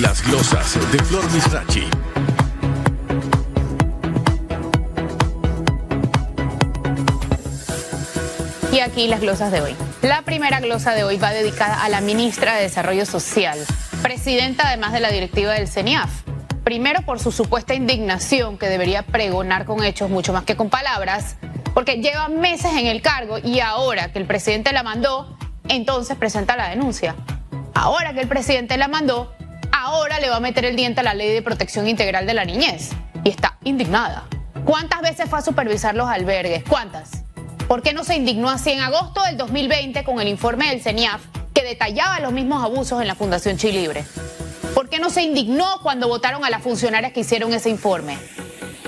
Las glosas de Flor Misrachi. Y aquí las glosas de hoy. La primera glosa de hoy va dedicada a la ministra de Desarrollo Social, presidenta además de la directiva del CENIAF. Primero por su supuesta indignación que debería pregonar con hechos mucho más que con palabras, porque lleva meses en el cargo y ahora que el presidente la mandó, entonces presenta la denuncia. Ahora que el presidente la mandó, ahora le va a meter el diente a la ley de protección integral de la niñez. Y está indignada. ¿Cuántas veces fue a supervisar los albergues? ¿Cuántas? ¿Por qué no se indignó así en agosto del 2020 con el informe del CENIAF que detallaba los mismos abusos en la Fundación Chilibre? ¿Por qué no se indignó cuando votaron a las funcionarias que hicieron ese informe?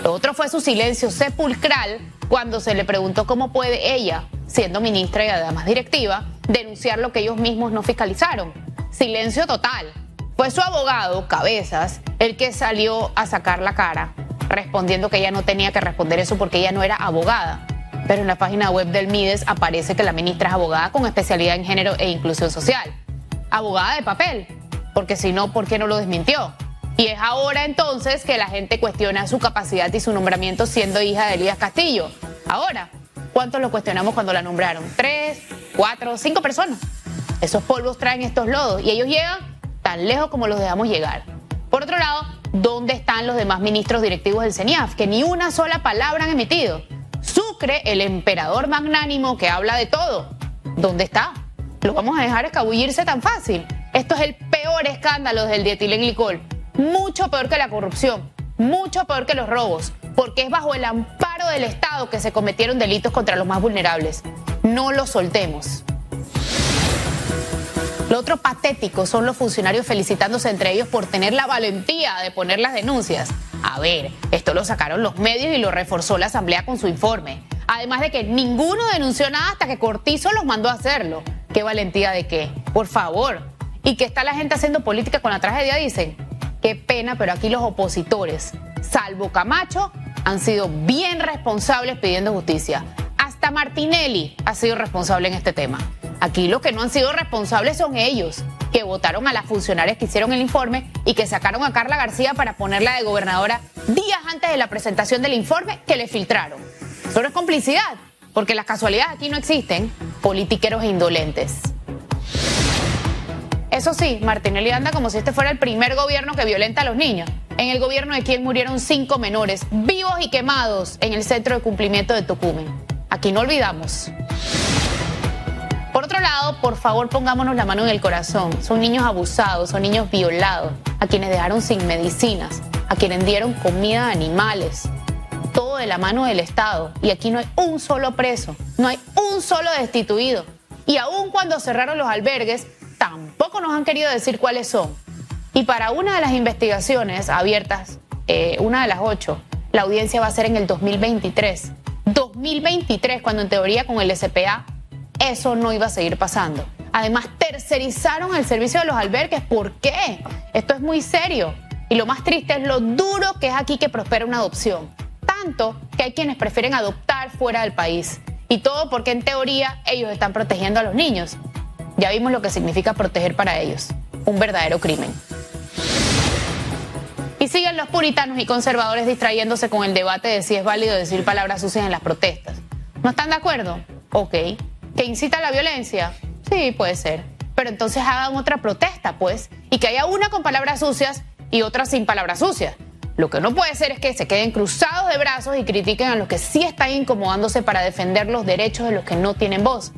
Lo otro fue su silencio sepulcral cuando se le preguntó cómo puede ella, siendo ministra y además directiva, denunciar lo que ellos mismos no fiscalizaron. Silencio total. Fue su abogado, Cabezas, el que salió a sacar la cara, respondiendo que ella no tenía que responder eso porque ella no era abogada pero en la página web del MIDES aparece que la ministra es abogada con especialidad en género e inclusión social. Abogada de papel, porque si no, ¿por qué no lo desmintió? Y es ahora entonces que la gente cuestiona su capacidad y su nombramiento siendo hija de Elías Castillo. Ahora, ¿cuántos lo cuestionamos cuando la nombraron? ¿Tres, cuatro, cinco personas? Esos polvos traen estos lodos y ellos llegan tan lejos como los dejamos llegar. Por otro lado, ¿dónde están los demás ministros directivos del CENIAF que ni una sola palabra han emitido? Sucre, el emperador magnánimo que habla de todo, ¿dónde está? ¿Lo vamos a dejar escabullirse tan fácil? Esto es el peor escándalo del dietilenglicol. Mucho peor que la corrupción, mucho peor que los robos, porque es bajo el amparo del Estado que se cometieron delitos contra los más vulnerables. No lo soltemos. Lo otro patético son los funcionarios felicitándose entre ellos por tener la valentía de poner las denuncias. A ver, esto lo sacaron los medios y lo reforzó la Asamblea con su informe. Además de que ninguno denunció nada hasta que Cortizo los mandó a hacerlo. ¿Qué valentía de qué? Por favor. ¿Y qué está la gente haciendo política con la tragedia? Dicen. Qué pena, pero aquí los opositores, salvo Camacho, han sido bien responsables pidiendo justicia. Hasta Martinelli ha sido responsable en este tema. Aquí los que no han sido responsables son ellos, que votaron a las funcionarias que hicieron el informe y que sacaron a Carla García para ponerla de gobernadora días antes de la presentación del informe que le filtraron. Pero es complicidad, porque las casualidades aquí no existen, politiqueros indolentes. Eso sí, Martinelli anda como si este fuera el primer gobierno que violenta a los niños. En el gobierno de quien murieron cinco menores, vivos y quemados, en el centro de cumplimiento de Tocumen. Aquí no olvidamos. Por otro lado, por favor pongámonos la mano en el corazón. Son niños abusados, son niños violados, a quienes dejaron sin medicinas, a quienes dieron comida a animales. Todo de la mano del Estado. Y aquí no hay un solo preso, no hay un solo destituido. Y aun cuando cerraron los albergues, tampoco nos han querido decir cuáles son. Y para una de las investigaciones abiertas, eh, una de las ocho, la audiencia va a ser en el 2023. 2023, cuando en teoría con el SPA eso no iba a seguir pasando. Además, tercerizaron el servicio de los albergues. ¿Por qué? Esto es muy serio. Y lo más triste es lo duro que es aquí que prospera una adopción. Tanto que hay quienes prefieren adoptar fuera del país. Y todo porque en teoría ellos están protegiendo a los niños. Ya vimos lo que significa proteger para ellos. Un verdadero crimen. Y siguen los puritanos y conservadores distrayéndose con el debate de si es válido decir palabras sucias en las protestas. ¿No están de acuerdo? Ok, ¿Que incita a la violencia? Sí, puede ser. Pero entonces hagan otra protesta, pues, y que haya una con palabras sucias y otra sin palabras sucias. Lo que no puede ser es que se queden cruzados de brazos y critiquen a los que sí están incomodándose para defender los derechos de los que no tienen voz.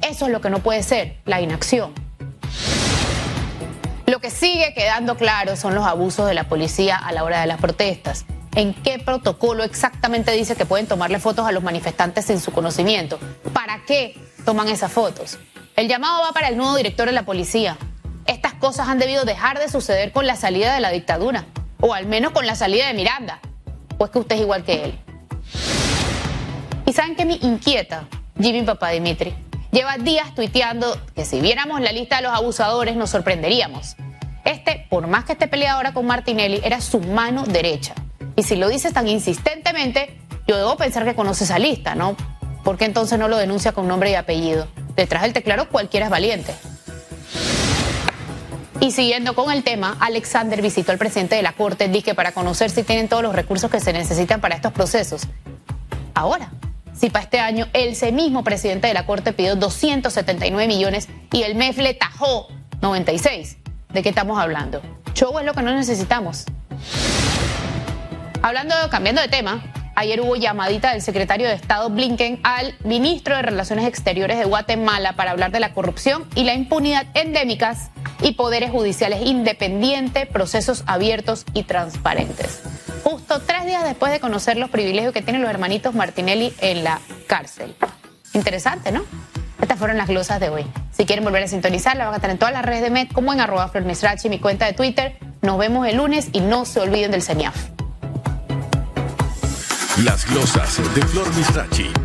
Eso es lo que no puede ser, la inacción. Lo que sigue quedando claro son los abusos de la policía a la hora de las protestas. ¿En qué protocolo exactamente dice que pueden tomarle fotos a los manifestantes sin su conocimiento? ¿Para qué toman esas fotos. El llamado va para el nuevo director de la policía. Estas cosas han debido dejar de suceder con la salida de la dictadura, o al menos con la salida de Miranda, pues que usted es igual que él. ¿Y saben qué me inquieta? Jimmy Papá Dimitri. Lleva días tuiteando que si viéramos la lista de los abusadores nos sorprenderíamos. Este, por más que esté peleado ahora con Martinelli, era su mano derecha. Y si lo dices tan insistentemente, yo debo pensar que conoce esa lista, ¿no? ¿Por qué entonces no lo denuncia con nombre y apellido? Detrás del teclado cualquiera es valiente. Y siguiendo con el tema, Alexander visitó al presidente de la Corte, dice para conocer si tienen todos los recursos que se necesitan para estos procesos. Ahora, si para este año ese mismo presidente de la Corte pidió 279 millones y el MEF le tajó 96, ¿de qué estamos hablando? Show es lo que no necesitamos. Hablando, cambiando de tema, ayer hubo llamadita del secretario de Estado Blinken al ministro de Relaciones Exteriores de Guatemala para hablar de la corrupción y la impunidad endémicas y poderes judiciales independientes, procesos abiertos y transparentes. Justo tres días después de conocer los privilegios que tienen los hermanitos Martinelli en la cárcel. Interesante, ¿no? Estas fueron las glosas de hoy. Si quieren volver a sintonizar, la van a tener en todas las redes de Med, como en arroba y mi cuenta de Twitter. Nos vemos el lunes y no se olviden del CENIAF. Las glosas de Flor Misrachi.